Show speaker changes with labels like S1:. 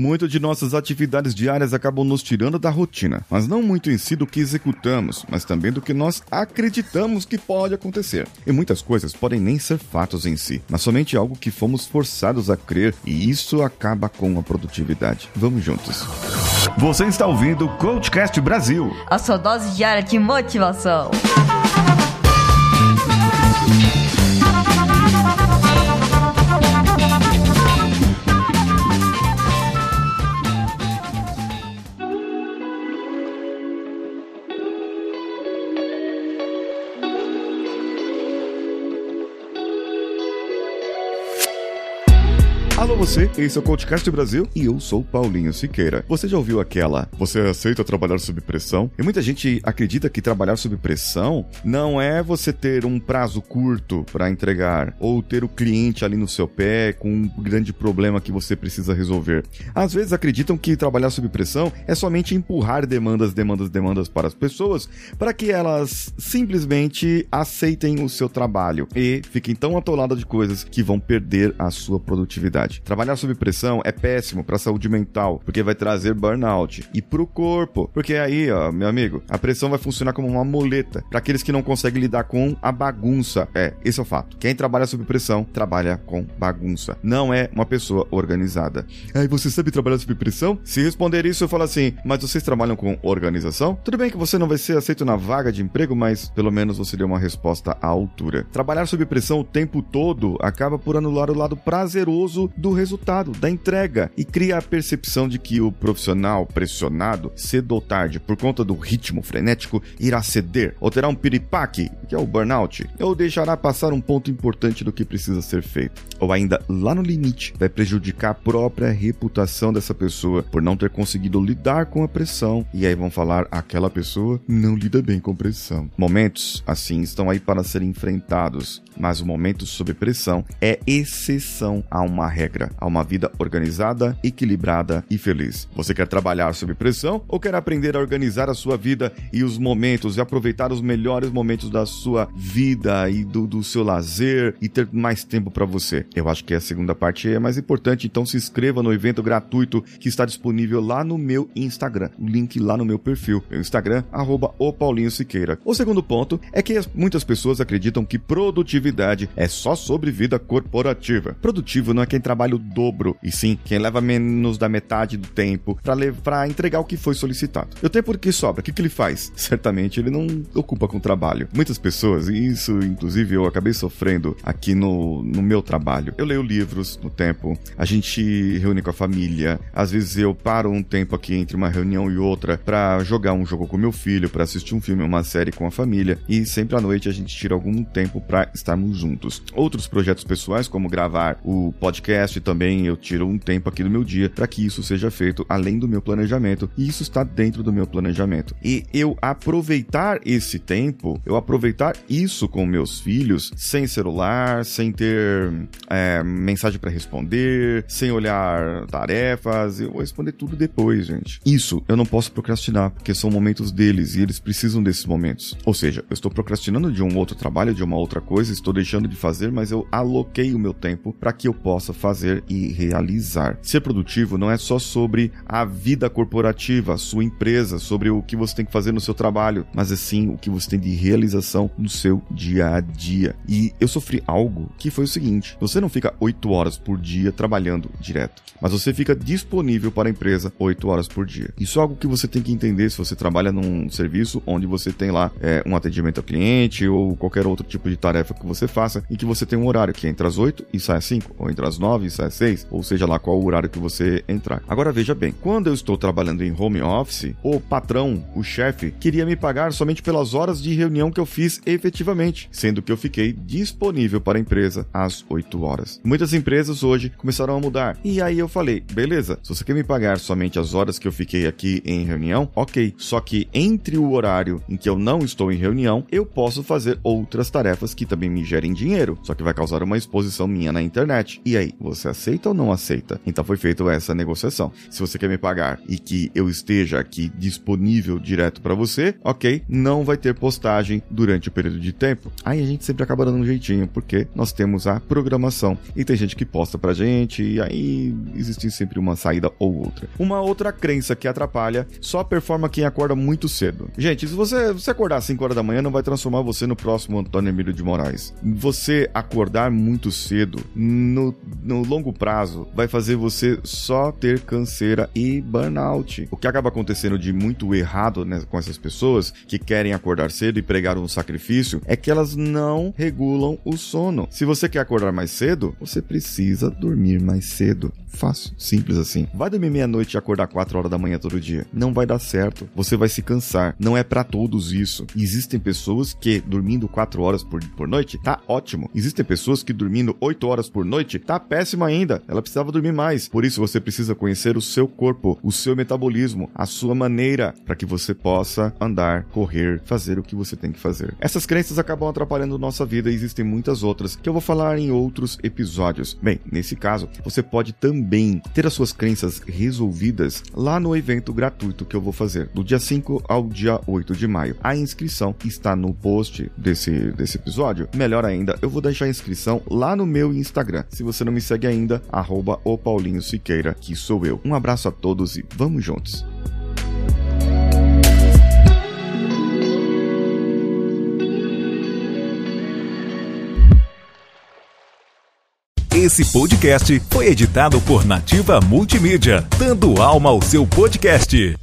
S1: Muito de nossas atividades diárias acabam nos tirando da rotina, mas não muito em si do que executamos, mas também do que nós acreditamos que pode acontecer. E muitas coisas podem nem ser fatos em si, mas somente algo que fomos forçados a crer, e isso acaba com a produtividade. Vamos juntos. Você está ouvindo o Coachcast Brasil.
S2: A sua dose diária de motivação.
S1: Alô você, esse é o Coachcast Brasil e eu sou Paulinho Siqueira. Você já ouviu aquela Você aceita trabalhar sob pressão? E muita gente acredita que trabalhar sob pressão não é você ter um prazo curto para entregar ou ter o cliente ali no seu pé com um grande problema que você precisa resolver. Às vezes acreditam que trabalhar sob pressão é somente empurrar demandas, demandas, demandas para as pessoas para que elas simplesmente aceitem o seu trabalho e fiquem tão atoladas de coisas que vão perder a sua produtividade. Trabalhar sob pressão é péssimo para a saúde mental, porque vai trazer burnout. E para o corpo, porque aí, ó, meu amigo, a pressão vai funcionar como uma muleta para aqueles que não conseguem lidar com a bagunça. É, esse é o fato. Quem trabalha sob pressão trabalha com bagunça. Não é uma pessoa organizada. Aí você sabe trabalhar sob pressão? Se responder isso, eu falo assim: "Mas vocês trabalham com organização?" Tudo bem que você não vai ser aceito na vaga de emprego, mas pelo menos você deu uma resposta à altura. Trabalhar sob pressão o tempo todo acaba por anular o lado prazeroso do resultado, da entrega, e cria a percepção de que o profissional pressionado, cedo ou tarde, por conta do ritmo frenético, irá ceder, ou terá um piripaque, que é o burnout, ou deixará passar um ponto importante do que precisa ser feito. Ou ainda, lá no limite, vai prejudicar a própria reputação dessa pessoa por não ter conseguido lidar com a pressão, e aí vão falar aquela pessoa não lida bem com pressão. Momentos assim estão aí para serem enfrentados, mas o momento sob pressão é exceção a uma regra, a uma vida organizada, equilibrada e feliz. Você quer trabalhar sob pressão ou quer aprender a organizar a sua vida e os momentos e aproveitar os melhores momentos da sua vida e do, do seu lazer e ter mais tempo para você? Eu acho que a segunda parte é mais importante, então se inscreva no evento gratuito que está disponível lá no meu Instagram. O link lá no meu perfil, meu Instagram, arroba o Paulinho Siqueira. O segundo ponto é que muitas pessoas acreditam que produtividade é só sobre vida corporativa. Produtivo não é quem trabalha o dobro, e sim quem leva menos da metade do tempo para entregar o que foi solicitado. E o tempo que sobra, o que, que ele faz? Certamente ele não ocupa com trabalho. Muitas pessoas, e isso inclusive eu acabei sofrendo aqui no, no meu trabalho. Eu leio livros no tempo, a gente reúne com a família, às vezes eu paro um tempo aqui entre uma reunião e outra para jogar um jogo com meu filho, para assistir um filme, uma série com a família, e sempre à noite a gente tira algum tempo para estarmos juntos. Outros projetos pessoais, como gravar o podcast, também eu tiro um tempo aqui do meu dia para que isso seja feito além do meu planejamento, e isso está dentro do meu planejamento. E eu aproveitar esse tempo, eu aproveitar isso com meus filhos, sem celular, sem ter é, mensagem para responder, sem olhar tarefas, eu vou responder tudo depois, gente. Isso eu não posso procrastinar, porque são momentos deles e eles precisam desses momentos. Ou seja, eu estou procrastinando de um outro trabalho, de uma outra coisa, estou deixando de fazer, mas eu aloquei o meu tempo para que eu possa fazer e realizar. Ser produtivo não é só sobre a vida corporativa, a sua empresa, sobre o que você tem que fazer no seu trabalho, mas é sim o que você tem de realização no seu dia a dia. E eu sofri algo que foi o seguinte: você não fica 8 horas por dia trabalhando direto, mas você fica disponível para a empresa 8 horas por dia. Isso é algo que você tem que entender se você trabalha num serviço onde você tem lá é, um atendimento ao cliente ou qualquer outro tipo de tarefa que você faça, em que você tem um horário que é entre as 8 e sai às 5, ou entre as 9 e sai às 6, ou seja lá qual o horário que você entrar. Agora veja bem, quando eu estou trabalhando em home office, o patrão, o chefe, queria me pagar somente pelas horas de reunião que eu fiz efetivamente, sendo que eu fiquei disponível para a empresa às 8 horas. Muitas empresas hoje começaram a mudar. E aí eu falei, beleza, se você quer me pagar somente as horas que eu fiquei aqui em reunião, ok. Só que entre o horário em que eu não estou em reunião, eu posso fazer outras tarefas que também me gerem dinheiro, só que vai causar uma exposição minha na internet. E aí, você aceita ou não aceita? Então foi feita essa negociação. Se você quer me pagar e que eu esteja aqui disponível direto para você, ok, não vai ter postagem durante o período de tempo. Aí a gente sempre acaba dando um jeitinho, porque nós temos a programação e tem gente que posta pra gente e aí existe sempre uma saída ou outra. Uma outra crença que atrapalha só performa quem acorda muito cedo. Gente, se você, você acordar às 5 horas da manhã, não vai transformar você no próximo Antônio Emílio de Moraes. Você acordar muito cedo, no, no longo prazo, vai fazer você só ter canseira e burnout. O que acaba acontecendo de muito errado né, com essas pessoas que querem acordar cedo e pregar um sacrifício é que elas não regulam o sono. Se você quer acordar mais cedo, você precisa dormir mais cedo. Fácil, simples assim. Vai dormir meia-noite e acordar 4 horas da manhã todo dia. Não vai dar certo. Você vai se cansar. Não é para todos isso. Existem pessoas que dormindo 4 horas por, por noite tá ótimo. Existem pessoas que dormindo 8 horas por noite tá péssimo ainda. Ela precisava dormir mais. Por isso você precisa conhecer o seu corpo, o seu metabolismo, a sua maneira para que você possa andar, correr, fazer o que você tem que fazer. Essas crenças acabam atrapalhando nossa vida e existem muitas outras que eu vou falar em outros episódios. Bem, nesse caso, você pode também ter as suas crenças resolvidas lá no evento gratuito que eu vou fazer, do dia 5 ao dia 8 de maio. A inscrição está no post desse, desse episódio. Melhor ainda, eu vou deixar a inscrição lá no meu Instagram. Se você não me segue ainda, arroba o Paulinho Siqueira, que sou eu. Um abraço a todos e vamos juntos!
S3: Esse podcast foi editado por Nativa Multimídia, dando alma ao seu podcast.